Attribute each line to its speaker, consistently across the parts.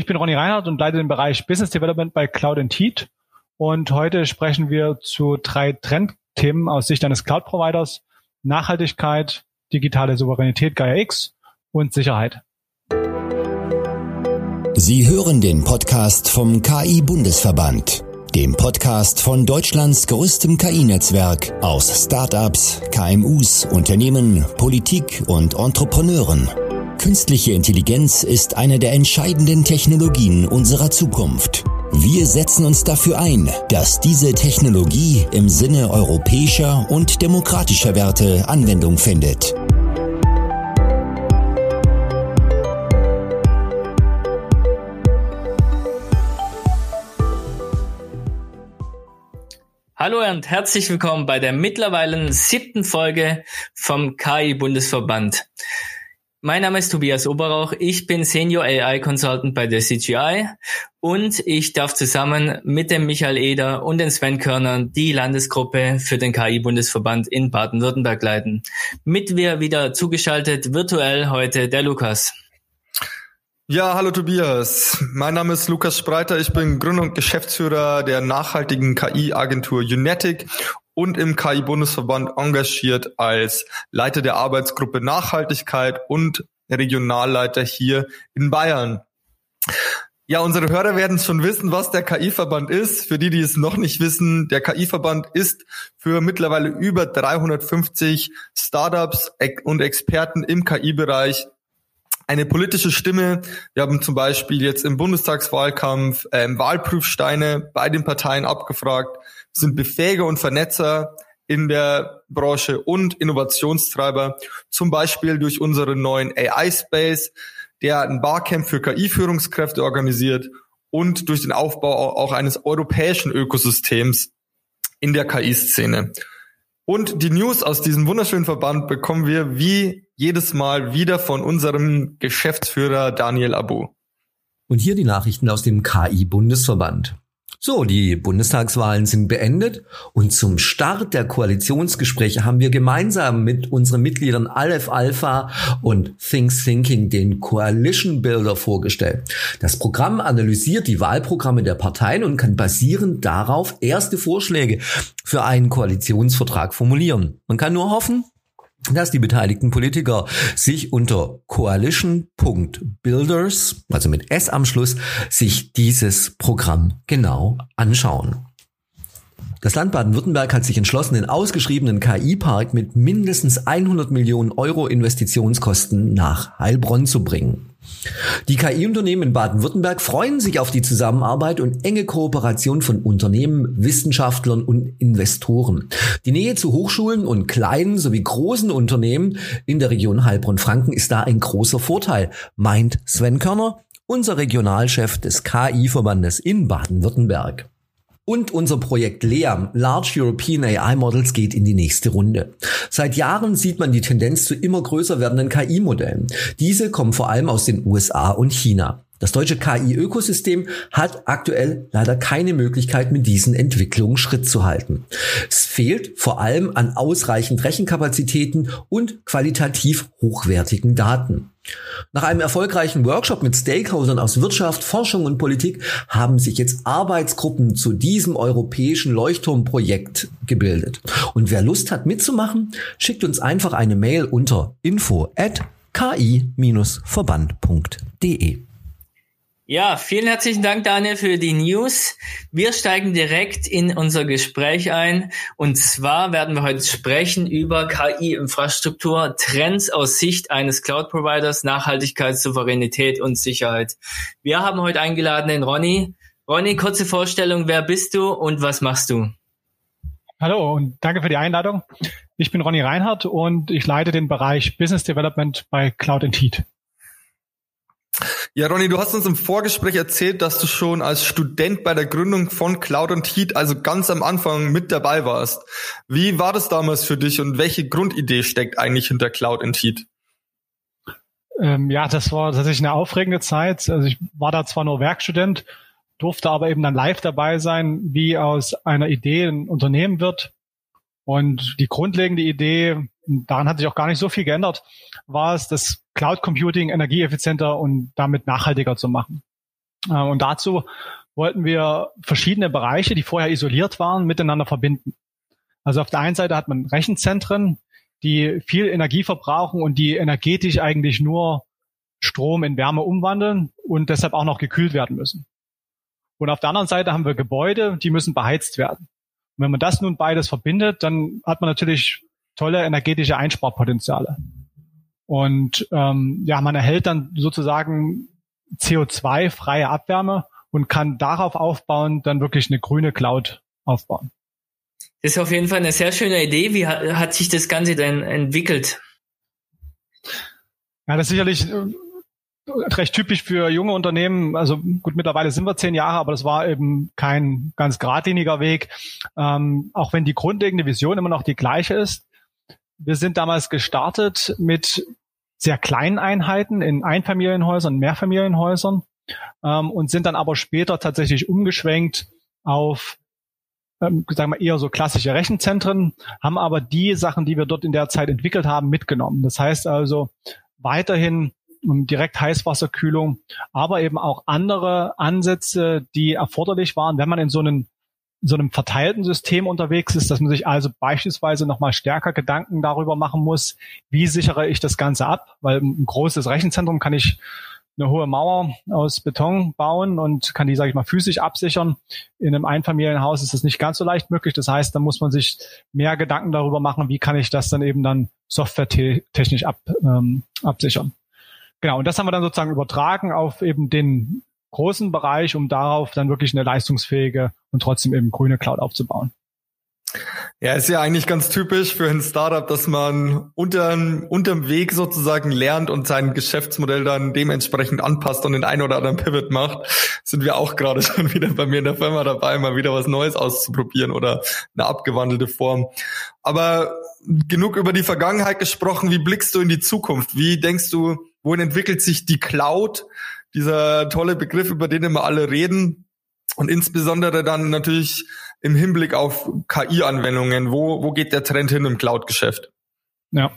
Speaker 1: Ich bin Ronny Reinhardt und leite den Bereich Business Development bei Cloud Teat. Und heute sprechen wir zu drei Trendthemen aus Sicht eines Cloud-Providers. Nachhaltigkeit, digitale Souveränität Gaia X und Sicherheit.
Speaker 2: Sie hören den Podcast vom KI-Bundesverband, dem Podcast von Deutschlands größtem KI-Netzwerk aus Startups, KMUs, Unternehmen, Politik und Entrepreneuren. Künstliche Intelligenz ist eine der entscheidenden Technologien unserer Zukunft. Wir setzen uns dafür ein, dass diese Technologie im Sinne europäischer und demokratischer Werte Anwendung findet.
Speaker 3: Hallo und herzlich willkommen bei der mittlerweile siebten Folge vom KI-Bundesverband. Mein Name ist Tobias Oberrauch. Ich bin Senior AI Consultant bei der CGI und ich darf zusammen mit dem Michael Eder und den Sven Körner die Landesgruppe für den KI-Bundesverband in Baden-Württemberg leiten. Mit mir wieder zugeschaltet virtuell heute der Lukas.
Speaker 4: Ja, hallo Tobias. Mein Name ist Lukas Spreiter. Ich bin Gründer und Geschäftsführer der nachhaltigen KI-Agentur Unetic und im KI-Bundesverband engagiert als Leiter der Arbeitsgruppe Nachhaltigkeit und Regionalleiter hier in Bayern. Ja, unsere Hörer werden schon wissen, was der KI-Verband ist. Für die, die es noch nicht wissen, der KI-Verband ist für mittlerweile über 350 Startups und Experten im KI-Bereich eine politische Stimme. Wir haben zum Beispiel jetzt im Bundestagswahlkampf ähm, Wahlprüfsteine bei den Parteien abgefragt sind Befähiger und Vernetzer in der Branche und Innovationstreiber, zum Beispiel durch unseren neuen AI-Space, der ein Barcamp für KI-Führungskräfte organisiert und durch den Aufbau auch eines europäischen Ökosystems in der KI-Szene. Und die News aus diesem wunderschönen Verband bekommen wir wie jedes Mal wieder von unserem Geschäftsführer Daniel Abu.
Speaker 5: Und hier die Nachrichten aus dem KI-Bundesverband. So, die Bundestagswahlen sind beendet und zum Start der Koalitionsgespräche haben wir gemeinsam mit unseren Mitgliedern Aleph Alpha und Things Thinking den Coalition Builder vorgestellt. Das Programm analysiert die Wahlprogramme der Parteien und kann basierend darauf erste Vorschläge für einen Koalitionsvertrag formulieren. Man kann nur hoffen, dass die beteiligten Politiker sich unter coalition.builders, also mit S am Schluss, sich dieses Programm genau anschauen. Das Land Baden-Württemberg hat sich entschlossen, den ausgeschriebenen KI-Park mit mindestens 100 Millionen Euro Investitionskosten nach Heilbronn zu bringen. Die KI-Unternehmen in Baden-Württemberg freuen sich auf die Zusammenarbeit und enge Kooperation von Unternehmen, Wissenschaftlern und Investoren. Die Nähe zu Hochschulen und kleinen sowie großen Unternehmen in der Region Heilbronn-Franken ist da ein großer Vorteil, meint Sven Körner, unser Regionalchef des KI-Verbandes in Baden-Württemberg. Und unser Projekt LEAM, Large European AI Models, geht in die nächste Runde. Seit Jahren sieht man die Tendenz zu immer größer werdenden KI-Modellen. Diese kommen vor allem aus den USA und China. Das deutsche KI-Ökosystem hat aktuell leider keine Möglichkeit, mit diesen Entwicklungen Schritt zu halten. Es fehlt vor allem an ausreichend Rechenkapazitäten und qualitativ hochwertigen Daten. Nach einem erfolgreichen Workshop mit Stakeholdern aus Wirtschaft, Forschung und Politik haben sich jetzt Arbeitsgruppen zu diesem europäischen Leuchtturmprojekt gebildet. Und wer Lust hat mitzumachen, schickt uns einfach eine Mail unter info at ki-verband.de.
Speaker 3: Ja, vielen herzlichen Dank, Daniel, für die News. Wir steigen direkt in unser Gespräch ein. Und zwar werden wir heute sprechen über KI-Infrastruktur, Trends aus Sicht eines Cloud-Providers, Nachhaltigkeit, Souveränität und Sicherheit. Wir haben heute eingeladen den Ronny. Ronny, kurze Vorstellung. Wer bist du und was machst du?
Speaker 1: Hallo und danke für die Einladung. Ich bin Ronny Reinhardt und ich leite den Bereich Business Development bei Cloud Heat.
Speaker 4: Ja, Ronny, du hast uns im Vorgespräch erzählt, dass du schon als Student bei der Gründung von Cloud und Heat, also ganz am Anfang mit dabei warst. Wie war das damals für dich und welche Grundidee steckt eigentlich hinter Cloud und Heat?
Speaker 1: Ähm, ja, das war tatsächlich eine aufregende Zeit. Also ich war da zwar nur Werkstudent, durfte aber eben dann live dabei sein, wie aus einer Idee ein Unternehmen wird. Und die grundlegende Idee, daran hat sich auch gar nicht so viel geändert, war es, das Cloud Computing energieeffizienter und damit nachhaltiger zu machen. Äh, und dazu wollten wir verschiedene Bereiche, die vorher isoliert waren, miteinander verbinden. Also auf der einen Seite hat man Rechenzentren, die viel Energie verbrauchen und die energetisch eigentlich nur Strom in Wärme umwandeln und deshalb auch noch gekühlt werden müssen. Und auf der anderen Seite haben wir Gebäude, die müssen beheizt werden. Und wenn man das nun beides verbindet, dann hat man natürlich tolle energetische Einsparpotenziale. Und ähm, ja, man erhält dann sozusagen CO2-freie Abwärme und kann darauf aufbauen, dann wirklich eine grüne Cloud aufbauen.
Speaker 3: Das ist auf jeden Fall eine sehr schöne Idee. Wie hat, hat sich das Ganze denn entwickelt?
Speaker 1: Ja, das ist sicherlich äh, recht typisch für junge Unternehmen. Also gut, mittlerweile sind wir zehn Jahre, aber das war eben kein ganz geradliniger Weg. Ähm, auch wenn die grundlegende Vision immer noch die gleiche ist. Wir sind damals gestartet mit sehr kleinen Einheiten in Einfamilienhäusern, Mehrfamilienhäusern ähm, und sind dann aber später tatsächlich umgeschwenkt auf ähm, sagen wir eher so klassische Rechenzentren, haben aber die Sachen, die wir dort in der Zeit entwickelt haben, mitgenommen. Das heißt also weiterhin direkt Heißwasserkühlung, aber eben auch andere Ansätze, die erforderlich waren, wenn man in so einem so einem verteilten System unterwegs ist, dass man sich also beispielsweise nochmal stärker Gedanken darüber machen muss, wie sichere ich das Ganze ab, weil ein großes Rechenzentrum kann ich eine hohe Mauer aus Beton bauen und kann die, sage ich mal, physisch absichern. In einem Einfamilienhaus ist das nicht ganz so leicht möglich. Das heißt, da muss man sich mehr Gedanken darüber machen, wie kann ich das dann eben dann softwaretechnisch ab, ähm, absichern. Genau, und das haben wir dann sozusagen übertragen auf eben den großen Bereich, um darauf dann wirklich eine leistungsfähige und trotzdem eben grüne Cloud aufzubauen.
Speaker 4: Ja, ist ja eigentlich ganz typisch für ein Startup, dass man unterm, unterm Weg sozusagen lernt und sein Geschäftsmodell dann dementsprechend anpasst und den einen oder anderen Pivot macht. Sind wir auch gerade schon wieder bei mir in der Firma dabei, mal wieder was Neues auszuprobieren oder eine abgewandelte Form. Aber genug über die Vergangenheit gesprochen. Wie blickst du in die Zukunft? Wie denkst du, wohin entwickelt sich die Cloud? Dieser tolle Begriff, über den immer alle reden. Und insbesondere dann natürlich im Hinblick auf KI-Anwendungen. Wo, wo geht der Trend hin im Cloud-Geschäft?
Speaker 1: Ja,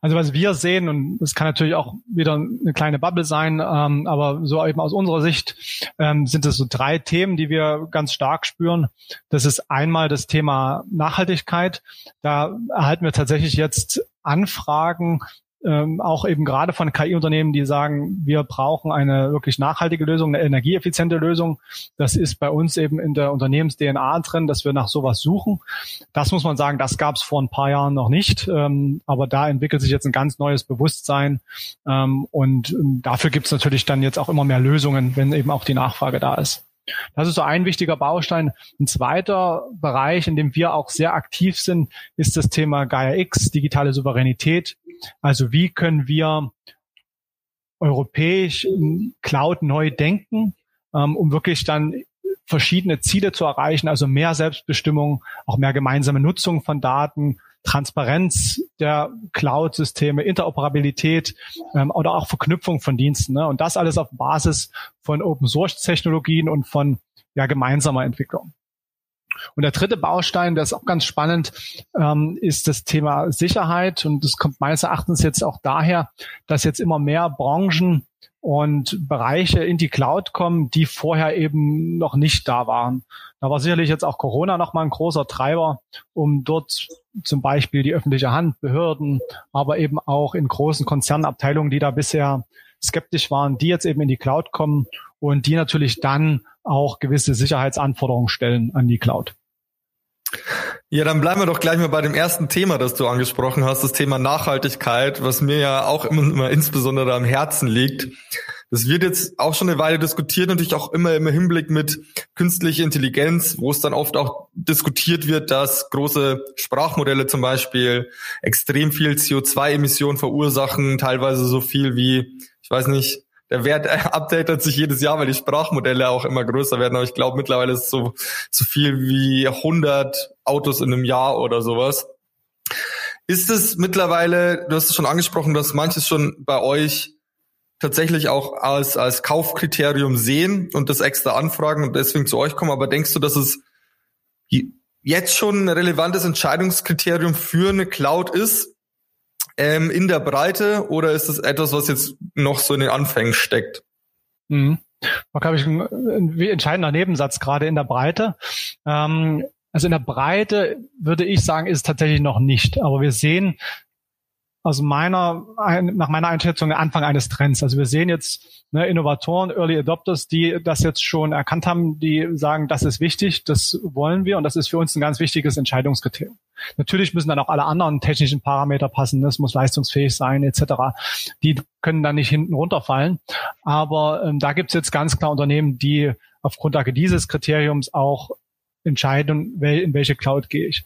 Speaker 1: also was wir sehen, und es kann natürlich auch wieder eine kleine Bubble sein, ähm, aber so eben aus unserer Sicht ähm, sind es so drei Themen, die wir ganz stark spüren. Das ist einmal das Thema Nachhaltigkeit. Da erhalten wir tatsächlich jetzt Anfragen ähm, auch eben gerade von KI-Unternehmen, die sagen, wir brauchen eine wirklich nachhaltige Lösung, eine energieeffiziente Lösung. Das ist bei uns eben in der Unternehmens-DNA drin, dass wir nach sowas suchen. Das muss man sagen, das gab es vor ein paar Jahren noch nicht. Ähm, aber da entwickelt sich jetzt ein ganz neues Bewusstsein. Ähm, und ähm, dafür gibt es natürlich dann jetzt auch immer mehr Lösungen, wenn eben auch die Nachfrage da ist. Das ist so ein wichtiger Baustein. Ein zweiter Bereich, in dem wir auch sehr aktiv sind, ist das Thema Gaia X, digitale Souveränität. Also wie können wir europäisch Cloud neu denken, ähm, um wirklich dann verschiedene Ziele zu erreichen, also mehr Selbstbestimmung, auch mehr gemeinsame Nutzung von Daten, Transparenz der Cloud-Systeme, Interoperabilität ähm, oder auch Verknüpfung von Diensten. Ne? Und das alles auf Basis von Open-Source-Technologien und von ja, gemeinsamer Entwicklung. Und der dritte Baustein, der ist auch ganz spannend, ähm, ist das Thema Sicherheit. Und das kommt meines Erachtens jetzt auch daher, dass jetzt immer mehr Branchen und Bereiche in die Cloud kommen, die vorher eben noch nicht da waren. Da war sicherlich jetzt auch Corona nochmal ein großer Treiber, um dort zum Beispiel die öffentliche Hand, Behörden, aber eben auch in großen Konzernabteilungen, die da bisher skeptisch waren, die jetzt eben in die Cloud kommen und die natürlich dann auch gewisse Sicherheitsanforderungen stellen an die Cloud.
Speaker 4: Ja, dann bleiben wir doch gleich mal bei dem ersten Thema, das du angesprochen hast, das Thema Nachhaltigkeit, was mir ja auch immer, immer insbesondere am Herzen liegt. Das wird jetzt auch schon eine Weile diskutiert, natürlich auch immer im Hinblick mit künstlicher Intelligenz, wo es dann oft auch diskutiert wird, dass große Sprachmodelle zum Beispiel extrem viel CO2-Emissionen verursachen, teilweise so viel wie, ich weiß nicht, der Wert updatet sich jedes Jahr, weil die Sprachmodelle auch immer größer werden. Aber ich glaube, mittlerweile ist es so, so viel wie 100 Autos in einem Jahr oder sowas. Ist es mittlerweile, du hast es schon angesprochen, dass manches schon bei euch tatsächlich auch als, als Kaufkriterium sehen und das extra anfragen und deswegen zu euch kommen. Aber denkst du, dass es jetzt schon ein relevantes Entscheidungskriterium für eine Cloud ist, ähm, in der Breite oder ist es etwas, was jetzt noch so in den Anfängen steckt?
Speaker 1: Mhm. war, glaube ich, ein, ein entscheidender Nebensatz gerade in der Breite. Ähm, also in der Breite würde ich sagen, ist es tatsächlich noch nicht. Aber wir sehen aus meiner, nach meiner Einschätzung der Anfang eines Trends. Also wir sehen jetzt ne, Innovatoren, Early Adopters, die das jetzt schon erkannt haben, die sagen, das ist wichtig, das wollen wir und das ist für uns ein ganz wichtiges Entscheidungskriterium. Natürlich müssen dann auch alle anderen technischen Parameter passen, es muss leistungsfähig sein etc. Die können dann nicht hinten runterfallen. Aber ähm, da gibt es jetzt ganz klar Unternehmen, die auf Grundlage dieses Kriteriums auch entscheiden, in welche Cloud gehe ich.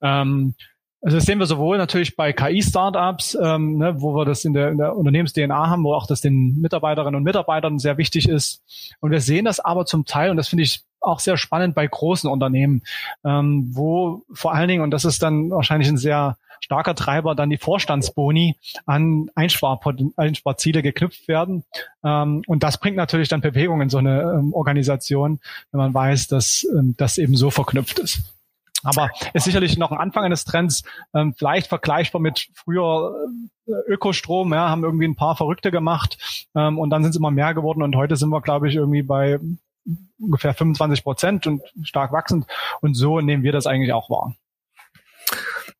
Speaker 1: Ähm, also das sehen wir sowohl natürlich bei KI-Startups, ähm, ne, wo wir das in der, in der Unternehmens-DNA haben, wo auch das den Mitarbeiterinnen und Mitarbeitern sehr wichtig ist. Und wir sehen das aber zum Teil, und das finde ich auch sehr spannend bei großen Unternehmen, ähm, wo vor allen Dingen, und das ist dann wahrscheinlich ein sehr starker Treiber, dann die Vorstandsboni an Einspar Einsparziele geknüpft werden. Ähm, und das bringt natürlich dann Bewegung in so eine ähm, Organisation, wenn man weiß, dass ähm, das eben so verknüpft ist. Aber ist sicherlich noch ein Anfang eines Trends, ähm, vielleicht vergleichbar mit früher äh, Ökostrom, ja, haben irgendwie ein paar Verrückte gemacht ähm, und dann sind es immer mehr geworden und heute sind wir, glaube ich, irgendwie bei ungefähr 25 Prozent und stark wachsend und so nehmen wir das eigentlich auch wahr.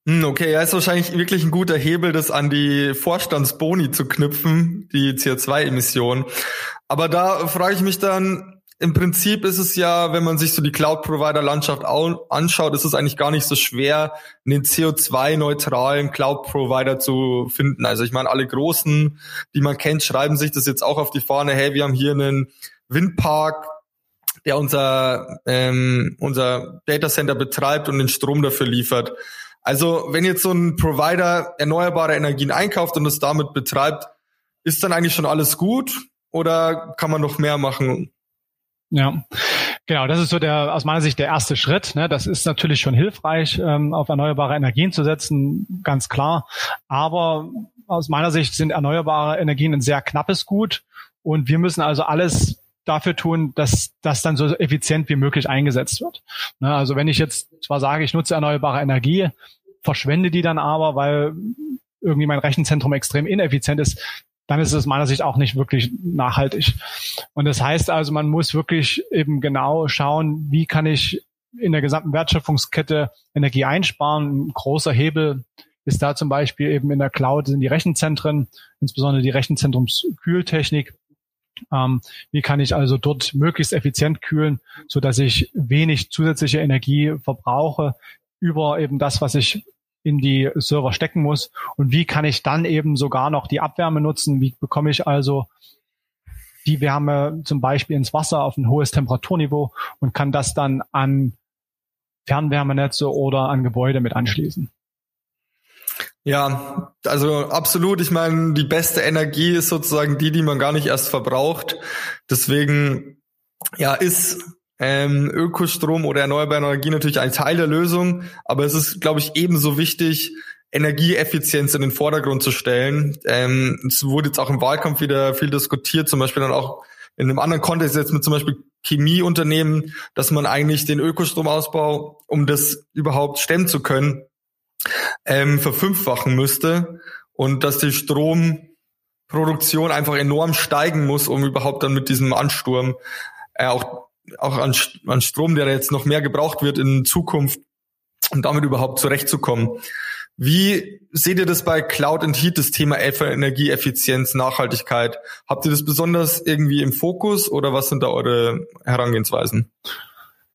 Speaker 4: Hm, okay, ja, ist wahrscheinlich wirklich ein guter Hebel, das an die Vorstandsboni zu knüpfen, die CO2-Emissionen. Aber da frage ich mich dann, im Prinzip ist es ja, wenn man sich so die Cloud-Provider-Landschaft anschaut, ist es eigentlich gar nicht so schwer, einen CO2-neutralen Cloud-Provider zu finden. Also ich meine, alle großen, die man kennt, schreiben sich das jetzt auch auf die Fahne, hey, wir haben hier einen Windpark, der unser, ähm, unser Datacenter betreibt und den Strom dafür liefert. Also wenn jetzt so ein Provider erneuerbare Energien einkauft und es damit betreibt, ist dann eigentlich schon alles gut oder kann man noch mehr machen?
Speaker 1: Ja, genau. Das ist so der aus meiner Sicht der erste Schritt. Ne? Das ist natürlich schon hilfreich, ähm, auf erneuerbare Energien zu setzen, ganz klar. Aber aus meiner Sicht sind erneuerbare Energien ein sehr knappes Gut und wir müssen also alles dafür tun, dass das dann so effizient wie möglich eingesetzt wird. Ne? Also wenn ich jetzt zwar sage, ich nutze erneuerbare Energie, verschwende die dann aber, weil irgendwie mein Rechenzentrum extrem ineffizient ist, dann ist es meiner Sicht auch nicht wirklich nachhaltig. Und das heißt also, man muss wirklich eben genau schauen, wie kann ich in der gesamten Wertschöpfungskette Energie einsparen. Ein großer Hebel ist da zum Beispiel eben in der Cloud sind die Rechenzentren, insbesondere die Rechenzentrumskühltechnik. Ähm, wie kann ich also dort möglichst effizient kühlen, so dass ich wenig zusätzliche Energie verbrauche über eben das, was ich in die Server stecken muss und wie kann ich dann eben sogar noch die Abwärme nutzen, wie bekomme ich also die Wärme zum Beispiel ins Wasser auf ein hohes Temperaturniveau und kann das dann an Fernwärmenetze oder an Gebäude mit anschließen.
Speaker 4: Ja, also absolut. Ich meine, die beste Energie ist sozusagen die, die man gar nicht erst verbraucht. Deswegen, ja, ist ähm, Ökostrom oder erneuerbare Energie natürlich ein Teil der Lösung, aber es ist, glaube ich, ebenso wichtig, Energieeffizienz in den Vordergrund zu stellen. Ähm, es wurde jetzt auch im Wahlkampf wieder viel diskutiert, zum Beispiel dann auch in einem anderen Kontext jetzt mit zum Beispiel Chemieunternehmen, dass man eigentlich den Ökostromausbau, um das überhaupt stemmen zu können, ähm, verfünffachen müsste und dass die Stromproduktion einfach enorm steigen muss, um überhaupt dann mit diesem Ansturm äh, auch auch an, an Strom, der jetzt noch mehr gebraucht wird in Zukunft, um damit überhaupt zurechtzukommen. Wie seht ihr das bei Cloud and Heat, das Thema Energieeffizienz, Nachhaltigkeit? Habt ihr das besonders irgendwie im Fokus oder was sind da eure Herangehensweisen?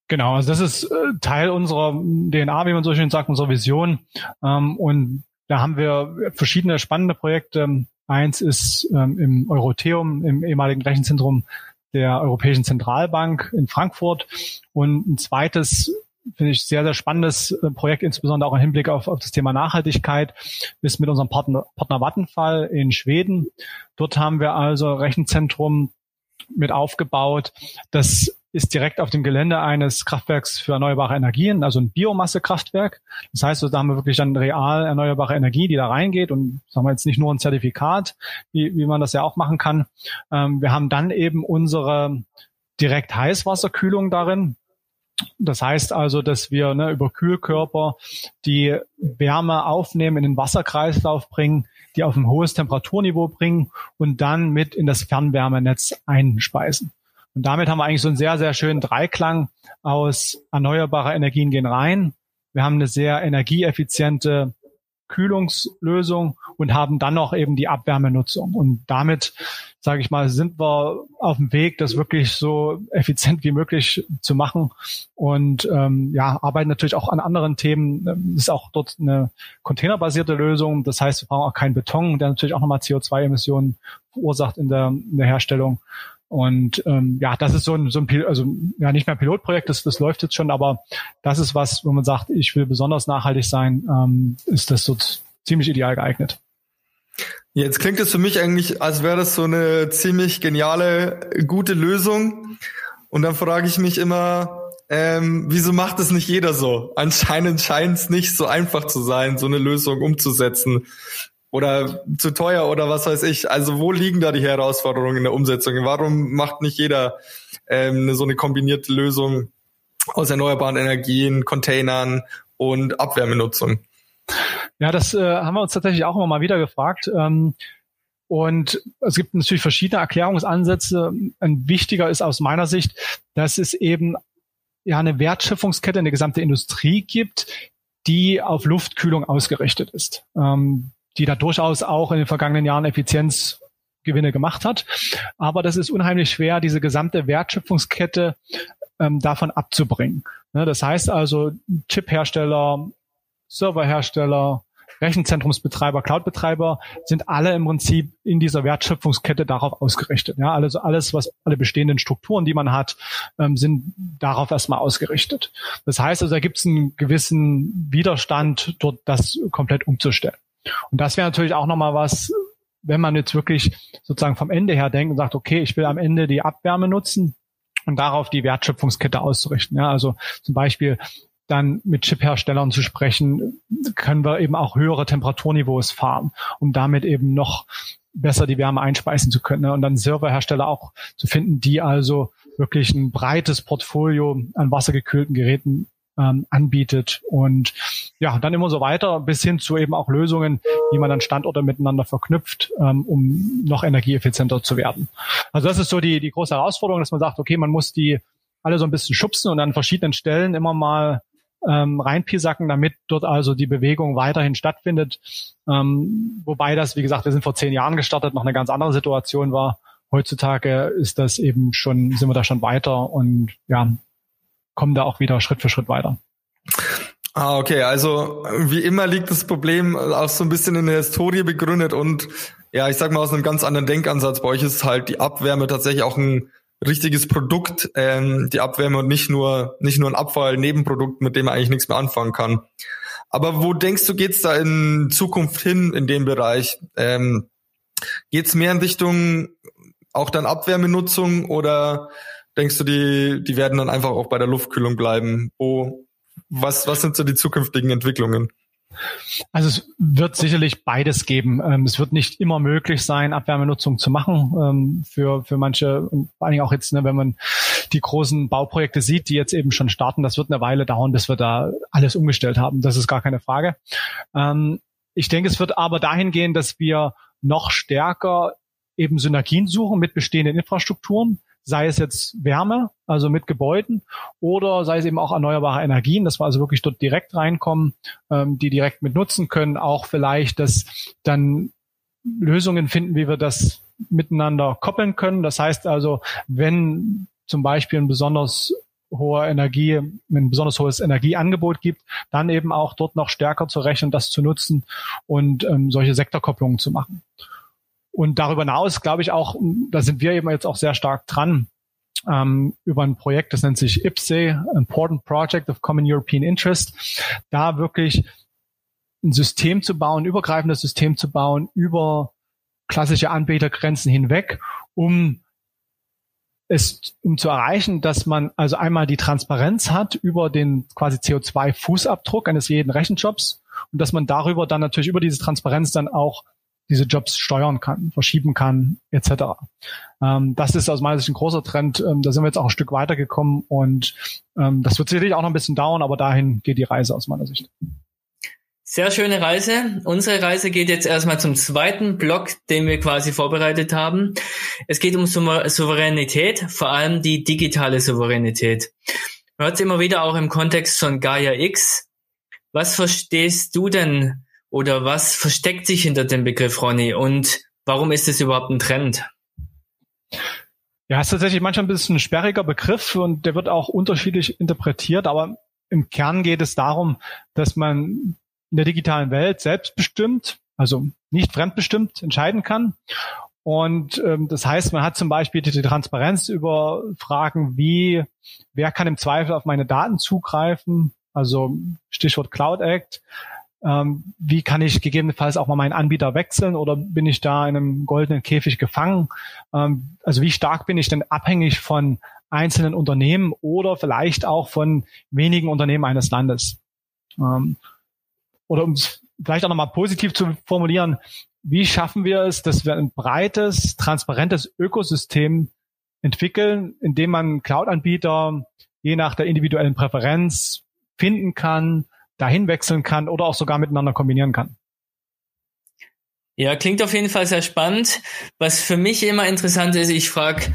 Speaker 1: Genau, also das ist äh, Teil unserer DNA, wie man so schön sagt, unserer Vision. Ähm, und da haben wir verschiedene spannende Projekte. Eins ist ähm, im Eurotheum, im ehemaligen Rechenzentrum der Europäischen Zentralbank in Frankfurt. Und ein zweites finde ich sehr, sehr spannendes äh, Projekt, insbesondere auch im Hinblick auf, auf das Thema Nachhaltigkeit, ist mit unserem Partner, Partner Vattenfall in Schweden. Dort haben wir also Rechenzentrum mit aufgebaut, das ist direkt auf dem Gelände eines Kraftwerks für erneuerbare Energien, also ein Biomassekraftwerk. Das heißt, da haben wir wirklich dann real erneuerbare Energie, die da reingeht und sagen wir jetzt nicht nur ein Zertifikat, wie, wie man das ja auch machen kann. Ähm, wir haben dann eben unsere direkt Heißwasserkühlung darin. Das heißt also, dass wir ne, über Kühlkörper die Wärme aufnehmen, in den Wasserkreislauf bringen, die auf ein hohes Temperaturniveau bringen und dann mit in das Fernwärmenetz einspeisen. Und damit haben wir eigentlich so einen sehr, sehr schönen Dreiklang aus erneuerbarer Energien gehen rein. Wir haben eine sehr energieeffiziente Kühlungslösung und haben dann noch eben die Abwärmenutzung. Und damit, sage ich mal, sind wir auf dem Weg, das wirklich so effizient wie möglich zu machen. Und ähm, ja, arbeiten natürlich auch an anderen Themen. Das ist auch dort eine containerbasierte Lösung. Das heißt, wir brauchen auch keinen Beton, der natürlich auch nochmal CO2-Emissionen verursacht in der, in der Herstellung. Und ähm, ja, das ist so ein, so ein also ja nicht mehr Pilotprojekt, das, das läuft jetzt schon, aber das ist was, wo man sagt, ich will besonders nachhaltig sein, ähm, ist das so ziemlich ideal geeignet.
Speaker 4: Jetzt klingt es für mich eigentlich, als wäre das so eine ziemlich geniale, gute Lösung. Und dann frage ich mich immer, ähm, wieso macht es nicht jeder so? Anscheinend scheint es nicht so einfach zu sein, so eine Lösung umzusetzen oder zu teuer oder was weiß ich. Also wo liegen da die Herausforderungen in der Umsetzung? Warum macht nicht jeder ähm, so eine kombinierte Lösung aus erneuerbaren Energien, Containern und Abwärmenutzung?
Speaker 1: Ja, das äh, haben wir uns tatsächlich auch immer mal wieder gefragt. Ähm, und es gibt natürlich verschiedene Erklärungsansätze. Ein wichtiger ist aus meiner Sicht, dass es eben ja eine Wertschöpfungskette in der gesamte Industrie gibt, die auf Luftkühlung ausgerichtet ist. Ähm, die da durchaus auch in den vergangenen Jahren Effizienzgewinne gemacht hat. Aber das ist unheimlich schwer, diese gesamte Wertschöpfungskette ähm, davon abzubringen. Ne, das heißt also, Chiphersteller, Serverhersteller, Rechenzentrumsbetreiber, Cloudbetreiber sind alle im Prinzip in dieser Wertschöpfungskette darauf ausgerichtet. Ja, also alles, was alle bestehenden Strukturen, die man hat, ähm, sind darauf erstmal ausgerichtet. Das heißt also, da gibt es einen gewissen Widerstand, dort das komplett umzustellen. Und das wäre natürlich auch nochmal was, wenn man jetzt wirklich sozusagen vom Ende her denkt und sagt, okay, ich will am Ende die Abwärme nutzen und darauf die Wertschöpfungskette auszurichten. Ja, also zum Beispiel dann mit Chipherstellern zu sprechen, können wir eben auch höhere Temperaturniveaus fahren, um damit eben noch besser die Wärme einspeisen zu können. Ne? Und dann Serverhersteller auch zu finden, die also wirklich ein breites Portfolio an wassergekühlten Geräten ähm, anbietet und ja, dann immer so weiter bis hin zu eben auch Lösungen, wie man dann Standorte miteinander verknüpft, ähm, um noch energieeffizienter zu werden. Also das ist so die, die große Herausforderung, dass man sagt, okay, man muss die alle so ein bisschen schubsen und an verschiedenen Stellen immer mal ähm, reinpiesacken, damit dort also die Bewegung weiterhin stattfindet. Ähm, wobei das, wie gesagt, wir sind vor zehn Jahren gestartet, noch eine ganz andere Situation war. Heutzutage ist das eben schon, sind wir da schon weiter und ja, kommen da auch wieder Schritt für Schritt weiter.
Speaker 4: Ah, okay. Also wie immer liegt das Problem auch so ein bisschen in der Historie begründet und ja, ich sag mal aus einem ganz anderen Denkansatz. Bei euch ist halt die Abwärme tatsächlich auch ein richtiges Produkt, ähm, die Abwärme und nicht nur nicht nur ein Abfall, Nebenprodukt, mit dem man eigentlich nichts mehr anfangen kann. Aber wo denkst du, geht's da in Zukunft hin in dem Bereich? Ähm, geht's mehr in Richtung auch dann Abwärmenutzung oder denkst du, die, die werden dann einfach auch bei der Luftkühlung bleiben? Wo, was, was sind so die zukünftigen Entwicklungen?
Speaker 1: Also es wird sicherlich beides geben. Ähm, es wird nicht immer möglich sein, Abwärmenutzung zu machen ähm, für, für manche, vor allem auch jetzt, ne, wenn man die großen Bauprojekte sieht, die jetzt eben schon starten, das wird eine Weile dauern, bis wir da alles umgestellt haben. Das ist gar keine Frage. Ähm, ich denke, es wird aber dahin gehen, dass wir noch stärker eben Synergien suchen mit bestehenden Infrastrukturen sei es jetzt Wärme, also mit Gebäuden, oder sei es eben auch erneuerbare Energien, dass wir also wirklich dort direkt reinkommen, ähm, die direkt mit nutzen können, auch vielleicht, dass dann Lösungen finden, wie wir das miteinander koppeln können. Das heißt also, wenn zum Beispiel ein besonders hohe Energie, ein besonders hohes Energieangebot gibt, dann eben auch dort noch stärker zu rechnen, das zu nutzen und ähm, solche Sektorkopplungen zu machen. Und darüber hinaus glaube ich auch, da sind wir eben jetzt auch sehr stark dran, ähm, über ein Projekt, das nennt sich IPSE, Important Project of Common European Interest, da wirklich ein System zu bauen, ein übergreifendes System zu bauen, über klassische Anbietergrenzen hinweg, um es, um zu erreichen, dass man also einmal die Transparenz hat über den quasi CO2-Fußabdruck eines jeden Rechenjobs und dass man darüber dann natürlich über diese Transparenz dann auch diese Jobs steuern kann, verschieben kann, etc. Ähm, das ist aus meiner Sicht ein großer Trend. Ähm, da sind wir jetzt auch ein Stück weitergekommen und ähm, das wird sicherlich auch noch ein bisschen dauern, aber dahin geht die Reise aus meiner Sicht.
Speaker 3: Sehr schöne Reise. Unsere Reise geht jetzt erstmal zum zweiten Block, den wir quasi vorbereitet haben. Es geht um Souveränität, vor allem die digitale Souveränität. Man hört es immer wieder auch im Kontext von Gaia X. Was verstehst du denn oder was versteckt sich hinter dem Begriff, Ronny? Und warum ist es überhaupt ein Trend?
Speaker 1: Ja, es ist tatsächlich manchmal ein bisschen ein sperriger Begriff und der wird auch unterschiedlich interpretiert, aber im Kern geht es darum, dass man in der digitalen Welt selbstbestimmt, also nicht fremdbestimmt entscheiden kann. Und ähm, das heißt, man hat zum Beispiel die Transparenz über Fragen wie, wer kann im Zweifel auf meine Daten zugreifen, also Stichwort Cloud Act. Ähm, wie kann ich gegebenenfalls auch mal meinen Anbieter wechseln oder bin ich da in einem goldenen Käfig gefangen? Ähm, also wie stark bin ich denn abhängig von einzelnen Unternehmen oder vielleicht auch von wenigen Unternehmen eines Landes? Ähm, oder um es vielleicht auch nochmal positiv zu formulieren, wie schaffen wir es, dass wir ein breites, transparentes Ökosystem entwickeln, in dem man Cloud-Anbieter je nach der individuellen Präferenz finden kann, dahin wechseln kann oder auch sogar miteinander kombinieren kann.
Speaker 3: Ja, klingt auf jeden Fall sehr spannend. Was für mich immer interessant ist, ich frage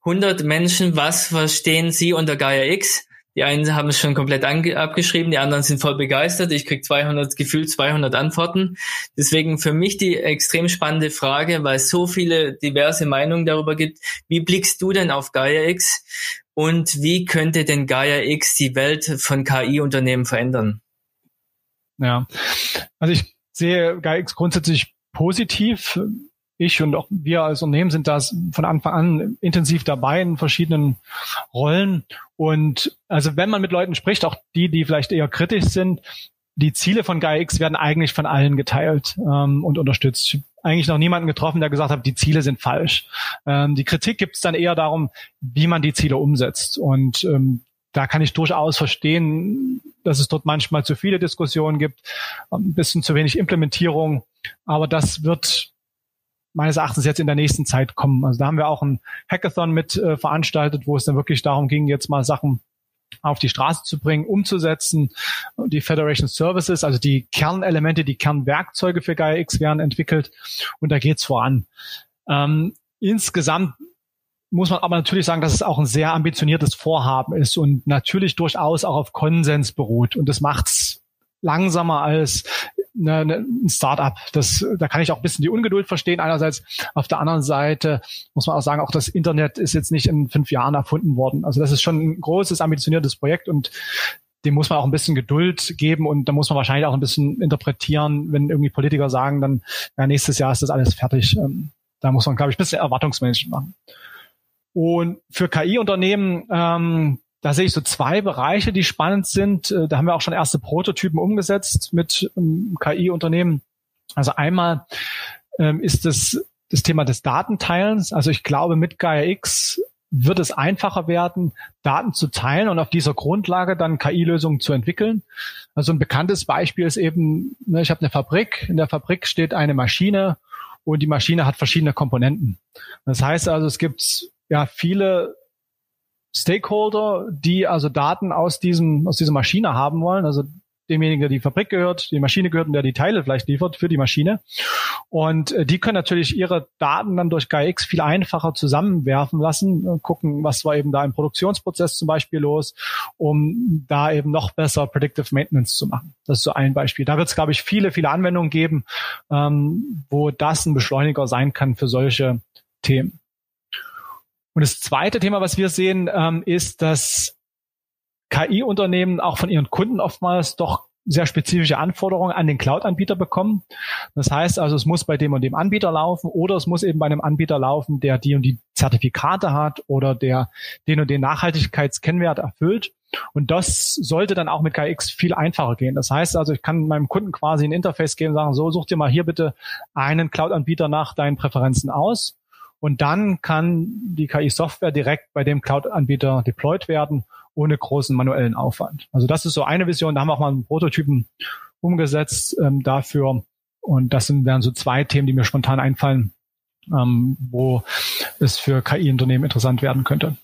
Speaker 3: 100 Menschen, was verstehen sie unter Gaia X? Die einen haben es schon komplett abgeschrieben, die anderen sind voll begeistert. Ich krieg 200, gefühlt 200 Antworten. Deswegen für mich die extrem spannende Frage, weil es so viele diverse Meinungen darüber gibt. Wie blickst du denn auf Gaia X und wie könnte denn Gaia X die Welt von KI-Unternehmen verändern?
Speaker 1: Ja, also ich sehe Gaia X grundsätzlich positiv ich und auch wir als Unternehmen sind da von Anfang an intensiv dabei in verschiedenen Rollen. Und also wenn man mit Leuten spricht, auch die, die vielleicht eher kritisch sind, die Ziele von GaiaX werden eigentlich von allen geteilt ähm, und unterstützt. Ich eigentlich noch niemanden getroffen, der gesagt hat, die Ziele sind falsch. Ähm, die Kritik gibt es dann eher darum, wie man die Ziele umsetzt. Und ähm, da kann ich durchaus verstehen, dass es dort manchmal zu viele Diskussionen gibt, ein bisschen zu wenig Implementierung. Aber das wird meines Erachtens jetzt in der nächsten Zeit kommen. Also da haben wir auch ein Hackathon mit äh, veranstaltet, wo es dann wirklich darum ging, jetzt mal Sachen auf die Straße zu bringen, umzusetzen. Die Federation Services, also die Kernelemente, die Kernwerkzeuge für Gaia X werden entwickelt und da geht's voran. Ähm, insgesamt muss man aber natürlich sagen, dass es auch ein sehr ambitioniertes Vorhaben ist und natürlich durchaus auch auf Konsens beruht. Und das macht's langsamer als eine, eine, ein Startup. Das, da kann ich auch ein bisschen die Ungeduld verstehen. Einerseits, auf der anderen Seite muss man auch sagen, auch das Internet ist jetzt nicht in fünf Jahren erfunden worden. Also das ist schon ein großes, ambitioniertes Projekt und dem muss man auch ein bisschen Geduld geben und da muss man wahrscheinlich auch ein bisschen interpretieren, wenn irgendwie Politiker sagen, dann ja, nächstes Jahr ist das alles fertig. Ähm, da muss man, glaube ich, ein bisschen Erwartungsmanagement machen. Und für KI-Unternehmen ähm, da sehe ich so zwei Bereiche, die spannend sind. Äh, da haben wir auch schon erste Prototypen umgesetzt mit ähm, KI-Unternehmen. Also einmal ähm, ist das das Thema des Datenteilens. Also ich glaube, mit Gaia X wird es einfacher werden, Daten zu teilen und auf dieser Grundlage dann KI-Lösungen zu entwickeln. Also ein bekanntes Beispiel ist eben, ne, ich habe eine Fabrik, in der Fabrik steht eine Maschine und die Maschine hat verschiedene Komponenten. Das heißt also, es gibt ja viele Stakeholder, die also Daten aus diesem, aus dieser Maschine haben wollen, also demjenigen, der die Fabrik gehört, die Maschine gehört und der die Teile vielleicht liefert für die Maschine. Und äh, die können natürlich ihre Daten dann durch GAIX viel einfacher zusammenwerfen lassen, äh, gucken, was war eben da im Produktionsprozess zum Beispiel los, um da eben noch besser Predictive Maintenance zu machen. Das ist so ein Beispiel. Da wird es, glaube ich, viele, viele Anwendungen geben, ähm, wo das ein Beschleuniger sein kann für solche Themen. Und das zweite Thema, was wir sehen, ähm, ist, dass KI-Unternehmen auch von ihren Kunden oftmals doch sehr spezifische Anforderungen an den Cloud-Anbieter bekommen. Das heißt also, es muss bei dem und dem Anbieter laufen oder es muss eben bei einem Anbieter laufen, der die und die Zertifikate hat oder der den und den Nachhaltigkeitskennwert erfüllt. Und das sollte dann auch mit KX viel einfacher gehen. Das heißt also, ich kann meinem Kunden quasi ein Interface geben und sagen, so, such dir mal hier bitte einen Cloud-Anbieter nach deinen Präferenzen aus. Und dann kann die KI-Software direkt bei dem Cloud-Anbieter deployed werden, ohne großen manuellen Aufwand. Also das ist so eine Vision. Da haben wir auch mal einen Prototypen umgesetzt ähm, dafür. Und das sind, wären so zwei Themen, die mir spontan einfallen, ähm, wo es für KI-Unternehmen interessant werden könnte.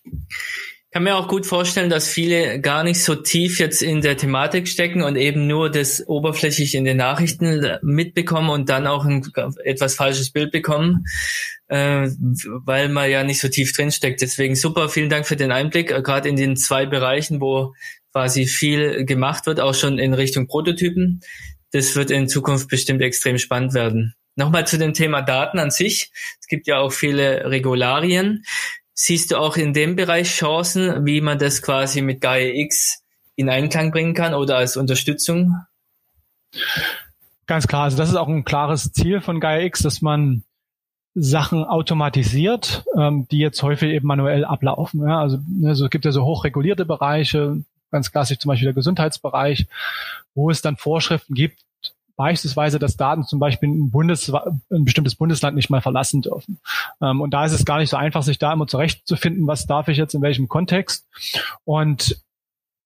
Speaker 3: Kann mir auch gut vorstellen, dass viele gar nicht so tief jetzt in der Thematik stecken und eben nur das oberflächlich in den Nachrichten mitbekommen und dann auch ein etwas falsches Bild bekommen, äh, weil man ja nicht so tief drin steckt. Deswegen super, vielen Dank für den Einblick, äh, gerade in den zwei Bereichen, wo quasi viel gemacht wird, auch schon in Richtung Prototypen. Das wird in Zukunft bestimmt extrem spannend werden. Nochmal zu dem Thema Daten an sich. Es gibt ja auch viele Regularien. Siehst du auch in dem Bereich Chancen, wie man das quasi mit Gaia X in Einklang bringen kann oder als Unterstützung?
Speaker 1: Ganz klar, also das ist auch ein klares Ziel von Gaia X, dass man Sachen automatisiert, ähm, die jetzt häufig eben manuell ablaufen. Ja, also, also es gibt ja so hochregulierte Bereiche, ganz klassisch zum Beispiel der Gesundheitsbereich, wo es dann Vorschriften gibt, beispielsweise, dass Daten zum Beispiel ein, Bundes, ein bestimmtes Bundesland nicht mal verlassen dürfen. Ähm, und da ist es gar nicht so einfach, sich da immer zurechtzufinden, was darf ich jetzt in welchem Kontext. Und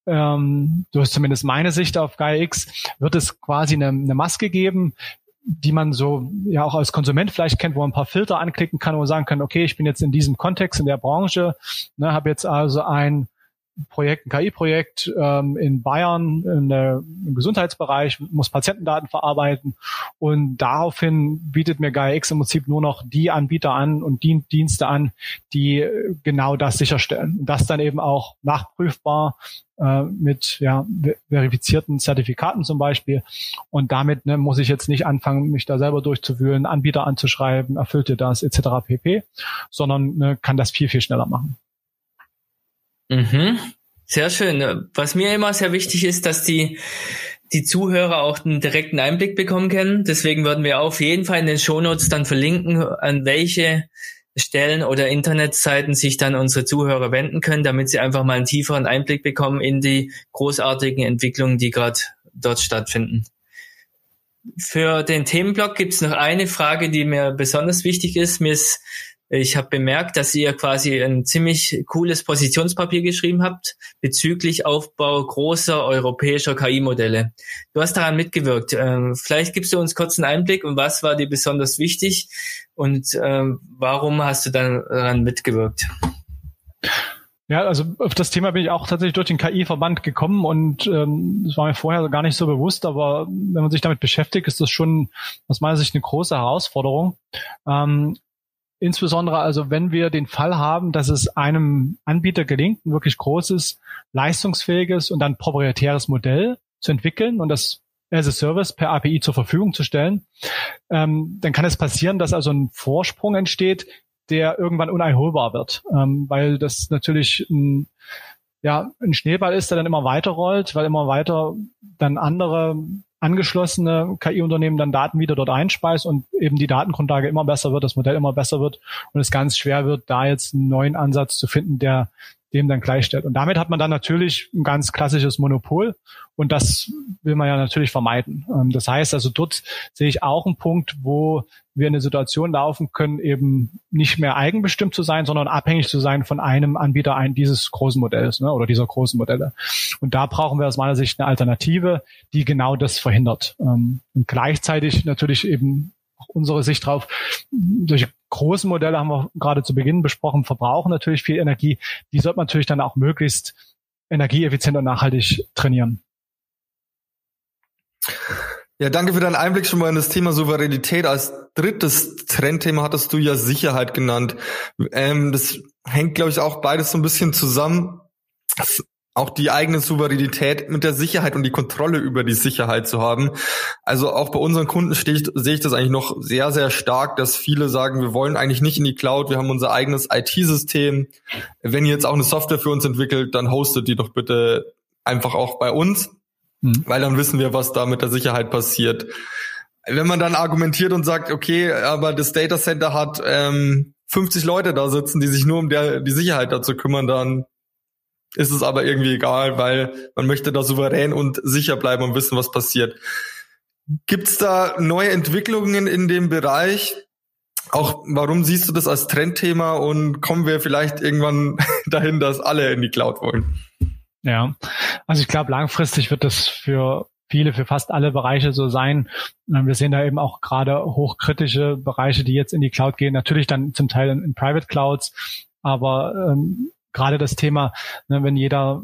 Speaker 1: ähm, durch zumindest meine Sicht auf GaiaX wird es quasi eine, eine Maske geben, die man so ja auch als Konsument vielleicht kennt, wo man ein paar Filter anklicken kann und sagen kann, okay, ich bin jetzt in diesem Kontext, in der Branche, ne, habe jetzt also ein Projekt, ein KI-Projekt ähm, in Bayern in der, im Gesundheitsbereich, muss Patientendaten verarbeiten und daraufhin bietet mir GaiaX im Prinzip nur noch die Anbieter an und die Dienste an, die genau das sicherstellen. Und das dann eben auch nachprüfbar äh, mit ja, verifizierten Zertifikaten zum Beispiel. Und damit ne, muss ich jetzt nicht anfangen, mich da selber durchzuwühlen, Anbieter anzuschreiben, erfüllt ihr das etc. pp, sondern ne, kann das viel, viel schneller machen.
Speaker 3: Mhm. Sehr schön. Was mir immer sehr wichtig ist, dass die, die Zuhörer auch einen direkten Einblick bekommen können. Deswegen würden wir auf jeden Fall in den Shownotes dann verlinken, an welche Stellen oder Internetseiten sich dann unsere Zuhörer wenden können, damit sie einfach mal einen tieferen Einblick bekommen in die großartigen Entwicklungen, die gerade dort stattfinden. Für den Themenblock gibt es noch eine Frage, die mir besonders wichtig ist. Mir ist ich habe bemerkt, dass ihr quasi ein ziemlich cooles Positionspapier geschrieben habt bezüglich Aufbau großer europäischer KI-Modelle. Du hast daran mitgewirkt. Ähm, vielleicht gibst du uns kurz einen Einblick und was war dir besonders wichtig und ähm, warum hast du daran mitgewirkt?
Speaker 1: Ja, also auf das Thema bin ich auch tatsächlich durch den KI-Verband gekommen und ähm, das war mir vorher gar nicht so bewusst, aber wenn man sich damit beschäftigt, ist das schon aus meiner Sicht eine große Herausforderung. Ähm, Insbesondere also, wenn wir den Fall haben, dass es einem Anbieter gelingt, ein wirklich großes, leistungsfähiges und dann proprietäres Modell zu entwickeln und das as a Service per API zur Verfügung zu stellen, ähm, dann kann es passieren, dass also ein Vorsprung entsteht, der irgendwann uneinholbar wird, ähm, weil das natürlich ein, ja, ein Schneeball ist, der dann immer weiter rollt, weil immer weiter dann andere angeschlossene KI-Unternehmen dann Daten wieder dort einspeist und eben die Datengrundlage immer besser wird, das Modell immer besser wird und es ganz schwer wird, da jetzt einen neuen Ansatz zu finden, der dem dann gleichstellt. Und damit hat man dann natürlich ein ganz klassisches Monopol und das will man ja natürlich vermeiden. Ähm, das heißt also, dort sehe ich auch einen Punkt, wo wir in eine Situation laufen können, eben nicht mehr eigenbestimmt zu sein, sondern abhängig zu sein von einem Anbieter ein, dieses großen Modells ne, oder dieser großen Modelle. Und da brauchen wir aus meiner Sicht eine Alternative, die genau das verhindert. Ähm, und gleichzeitig natürlich eben unsere Sicht drauf. Solche großen Modelle haben wir gerade zu Beginn besprochen, verbrauchen natürlich viel Energie. Die sollte man natürlich dann auch möglichst energieeffizient und nachhaltig trainieren.
Speaker 4: Ja, danke für deinen Einblick schon mal in das Thema Souveränität. Als drittes Trendthema hattest du ja Sicherheit genannt. Ähm, das hängt, glaube ich, auch beides so ein bisschen zusammen auch die eigene Souveränität mit der Sicherheit und die Kontrolle über die Sicherheit zu haben. Also auch bei unseren Kunden sehe ich, sehe ich das eigentlich noch sehr, sehr stark, dass viele sagen, wir wollen eigentlich nicht in die Cloud, wir haben unser eigenes IT-System. Wenn ihr jetzt auch eine Software für uns entwickelt, dann hostet die doch bitte einfach auch bei uns, mhm. weil dann wissen wir, was da mit der Sicherheit passiert. Wenn man dann argumentiert und sagt, okay, aber das Data Center hat ähm, 50 Leute da sitzen, die sich nur um der, die Sicherheit dazu kümmern, dann ist es aber irgendwie egal, weil man möchte da souverän und sicher bleiben und wissen, was passiert. Gibt es da neue Entwicklungen in dem Bereich? Auch warum siehst du das als Trendthema und kommen wir vielleicht irgendwann dahin, dass alle in die Cloud wollen?
Speaker 1: Ja, also ich glaube, langfristig wird das für viele, für fast alle Bereiche so sein. Wir sehen da eben auch gerade hochkritische Bereiche, die jetzt in die Cloud gehen. Natürlich dann zum Teil in, in Private Clouds, aber ähm, gerade das Thema, ne, wenn jeder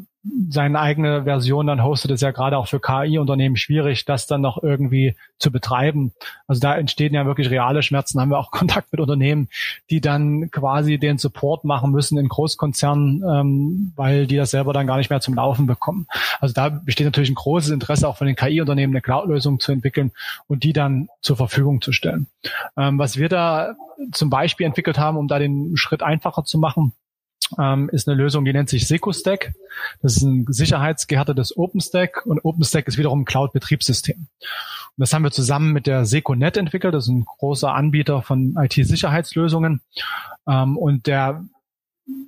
Speaker 1: seine eigene Version dann hostet, ist ja gerade auch für KI-Unternehmen schwierig, das dann noch irgendwie zu betreiben. Also da entstehen ja wirklich reale Schmerzen. Haben wir auch Kontakt mit Unternehmen, die dann quasi den Support machen müssen in Großkonzernen, ähm, weil die das selber dann gar nicht mehr zum Laufen bekommen. Also da besteht natürlich ein großes Interesse auch von den KI-Unternehmen, eine Cloud-Lösung zu entwickeln und die dann zur Verfügung zu stellen. Ähm, was wir da zum Beispiel entwickelt haben, um da den Schritt einfacher zu machen, ähm, ist eine Lösung, die nennt sich SecuStack. Das ist ein sicherheitsgehärtetes OpenStack und OpenStack ist wiederum ein Cloud-Betriebssystem. Und das haben wir zusammen mit der SecuNet entwickelt. Das ist ein großer Anbieter von IT-Sicherheitslösungen. Ähm, und der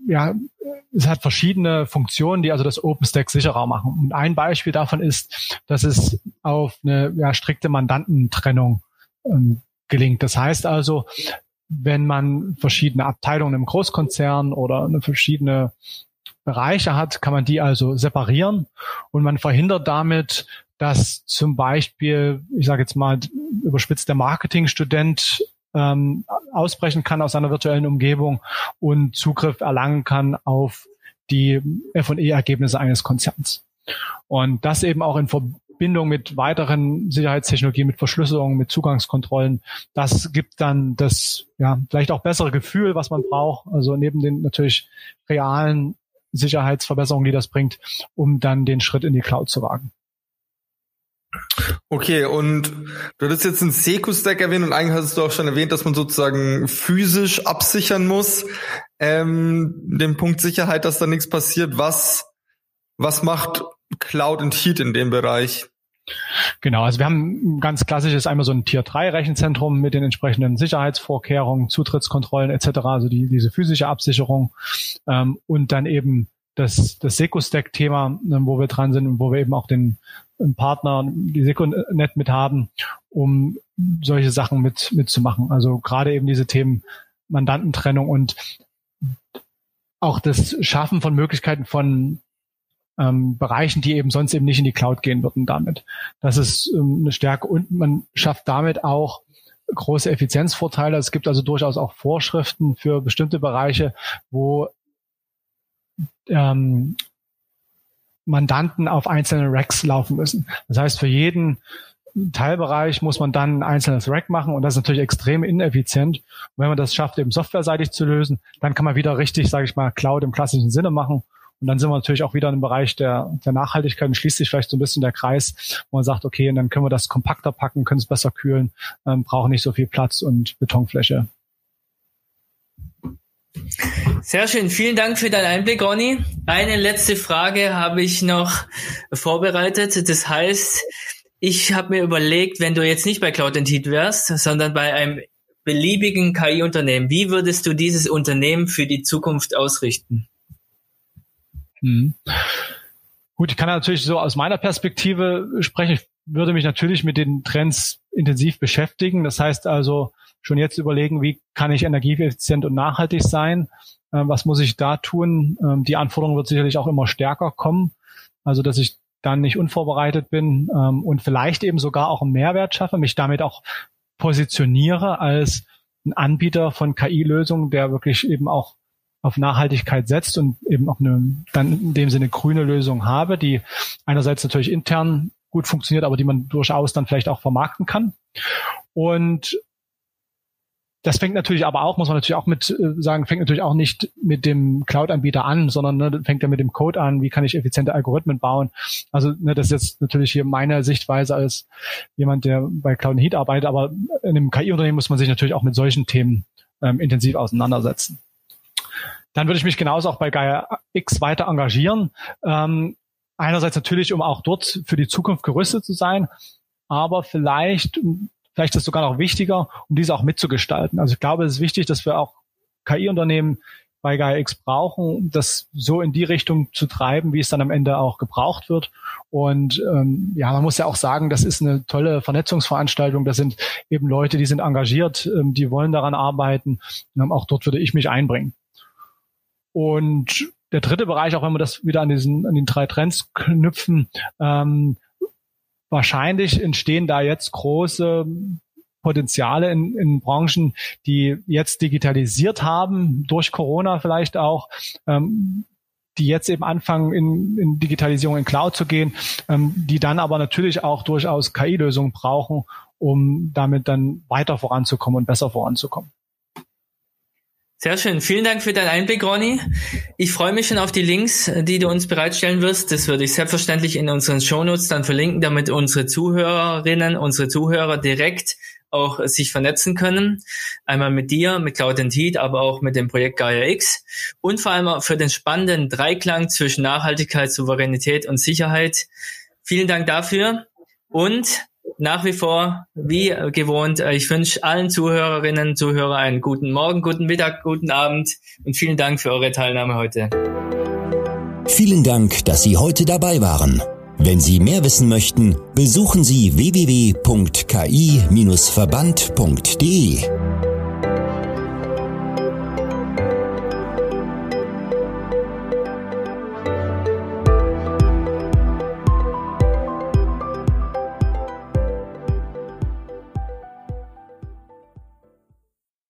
Speaker 1: ja, es hat verschiedene Funktionen, die also das OpenStack sicherer machen. Und ein Beispiel davon ist, dass es auf eine ja, strikte Mandantentrennung ähm, gelingt. Das heißt also, wenn man verschiedene Abteilungen im Großkonzern oder verschiedene Bereiche hat, kann man die also separieren und man verhindert damit, dass zum Beispiel, ich sage jetzt mal überspitzt, der Marketingstudent ähm, ausbrechen kann aus seiner virtuellen Umgebung und Zugriff erlangen kann auf die F&E-Ergebnisse eines Konzerns. Und das eben auch in Verbindung mit weiteren Sicherheitstechnologien, mit Verschlüsselung, mit Zugangskontrollen. Das gibt dann das, ja, vielleicht auch bessere Gefühl, was man braucht. Also neben den natürlich realen Sicherheitsverbesserungen, die das bringt, um dann den Schritt in die Cloud zu wagen.
Speaker 4: Okay, und du hattest jetzt einen Seku-Stack erwähnt und eigentlich hast du auch schon erwähnt, dass man sozusagen physisch absichern muss, ähm, den Punkt Sicherheit, dass da nichts passiert. Was, was macht Cloud und Heat in dem Bereich?
Speaker 1: Genau, also wir haben ganz klassisches einmal so ein Tier 3 Rechenzentrum mit den entsprechenden Sicherheitsvorkehrungen, Zutrittskontrollen etc., also die, diese physische Absicherung ähm, und dann eben das, das SecuStack-Thema, äh, wo wir dran sind und wo wir eben auch den, den Partner, die SecuNet mit haben, um solche Sachen mit mitzumachen. Also gerade eben diese Themen Mandantentrennung und auch das Schaffen von Möglichkeiten von ähm, Bereichen, die eben sonst eben nicht in die Cloud gehen würden damit. Das ist ähm, eine Stärke und man schafft damit auch große Effizienzvorteile. Es gibt also durchaus auch Vorschriften für bestimmte Bereiche, wo ähm, Mandanten auf einzelne Racks laufen müssen. Das heißt, für jeden Teilbereich muss man dann ein einzelnes Rack machen und das ist natürlich extrem ineffizient. Und wenn man das schafft, eben softwareseitig zu lösen, dann kann man wieder richtig, sage ich mal, Cloud im klassischen Sinne machen und dann sind wir natürlich auch wieder im Bereich der, der Nachhaltigkeit und schließt sich vielleicht so ein bisschen der Kreis, wo man sagt, okay, und dann können wir das kompakter packen, können es besser kühlen, ähm, brauchen nicht so viel Platz und Betonfläche.
Speaker 3: Sehr schön. Vielen Dank für deinen Einblick, Ronny. Eine letzte Frage habe ich noch vorbereitet. Das heißt, ich habe mir überlegt, wenn du jetzt nicht bei Cloud Heat wärst, sondern bei einem beliebigen KI-Unternehmen, wie würdest du dieses Unternehmen für die Zukunft ausrichten?
Speaker 1: Mhm. Gut, ich kann natürlich so aus meiner Perspektive sprechen. Ich würde mich natürlich mit den Trends intensiv beschäftigen. Das heißt also schon jetzt überlegen, wie kann ich energieeffizient und nachhaltig sein? Ähm, was muss ich da tun? Ähm, die Anforderung wird sicherlich auch immer stärker kommen. Also, dass ich dann nicht unvorbereitet bin ähm, und vielleicht eben sogar auch einen Mehrwert schaffe, mich damit auch positioniere als ein Anbieter von KI-Lösungen, der wirklich eben auch auf Nachhaltigkeit setzt und eben auch eine dann in dem Sinne grüne Lösung habe, die einerseits natürlich intern gut funktioniert, aber die man durchaus dann vielleicht auch vermarkten kann. Und das fängt natürlich aber auch, muss man natürlich auch mit äh, sagen, fängt natürlich auch nicht mit dem Cloud-Anbieter an, sondern ne, fängt ja mit dem Code an, wie kann ich effiziente Algorithmen bauen. Also ne, das ist jetzt natürlich hier meine Sichtweise als jemand, der bei Cloud Heat arbeitet, aber in einem KI-Unternehmen muss man sich natürlich auch mit solchen Themen ähm, intensiv auseinandersetzen. Dann würde ich mich genauso auch bei Gaia X weiter engagieren. Ähm, einerseits natürlich, um auch dort für die Zukunft gerüstet zu sein, aber vielleicht, vielleicht ist es sogar noch wichtiger, um diese auch mitzugestalten. Also ich glaube, es ist wichtig, dass wir auch KI-Unternehmen bei Gaia X brauchen, das so in die Richtung zu treiben, wie es dann am Ende auch gebraucht wird. Und ähm, ja, man muss ja auch sagen, das ist eine tolle Vernetzungsveranstaltung. Das sind eben Leute, die sind engagiert, ähm, die wollen daran arbeiten. Und auch dort würde ich mich einbringen. Und der dritte Bereich, auch wenn wir das wieder an diesen, an den drei Trends knüpfen, ähm, wahrscheinlich entstehen da jetzt große Potenziale in, in Branchen, die jetzt digitalisiert haben, durch Corona vielleicht auch, ähm, die jetzt eben anfangen, in, in Digitalisierung in Cloud zu gehen, ähm, die dann aber natürlich auch durchaus KI-Lösungen brauchen, um damit dann weiter voranzukommen und besser voranzukommen.
Speaker 3: Sehr schön. Vielen Dank für deinen Einblick, Ronny. Ich freue mich schon auf die Links, die du uns bereitstellen wirst. Das würde ich selbstverständlich in unseren Shownotes dann verlinken, damit unsere Zuhörerinnen, unsere Zuhörer direkt auch sich vernetzen können. Einmal mit dir, mit Cloud Heat, aber auch mit dem Projekt Gaia X und vor allem für den spannenden Dreiklang zwischen Nachhaltigkeit, Souveränität und Sicherheit. Vielen Dank dafür und nach wie vor, wie gewohnt, äh, ich wünsche allen Zuhörerinnen und Zuhörern einen guten Morgen, guten Mittag, guten Abend und vielen Dank für eure Teilnahme heute.
Speaker 2: Vielen Dank, dass Sie heute dabei waren. Wenn Sie mehr wissen möchten, besuchen Sie www.ki-verband.de.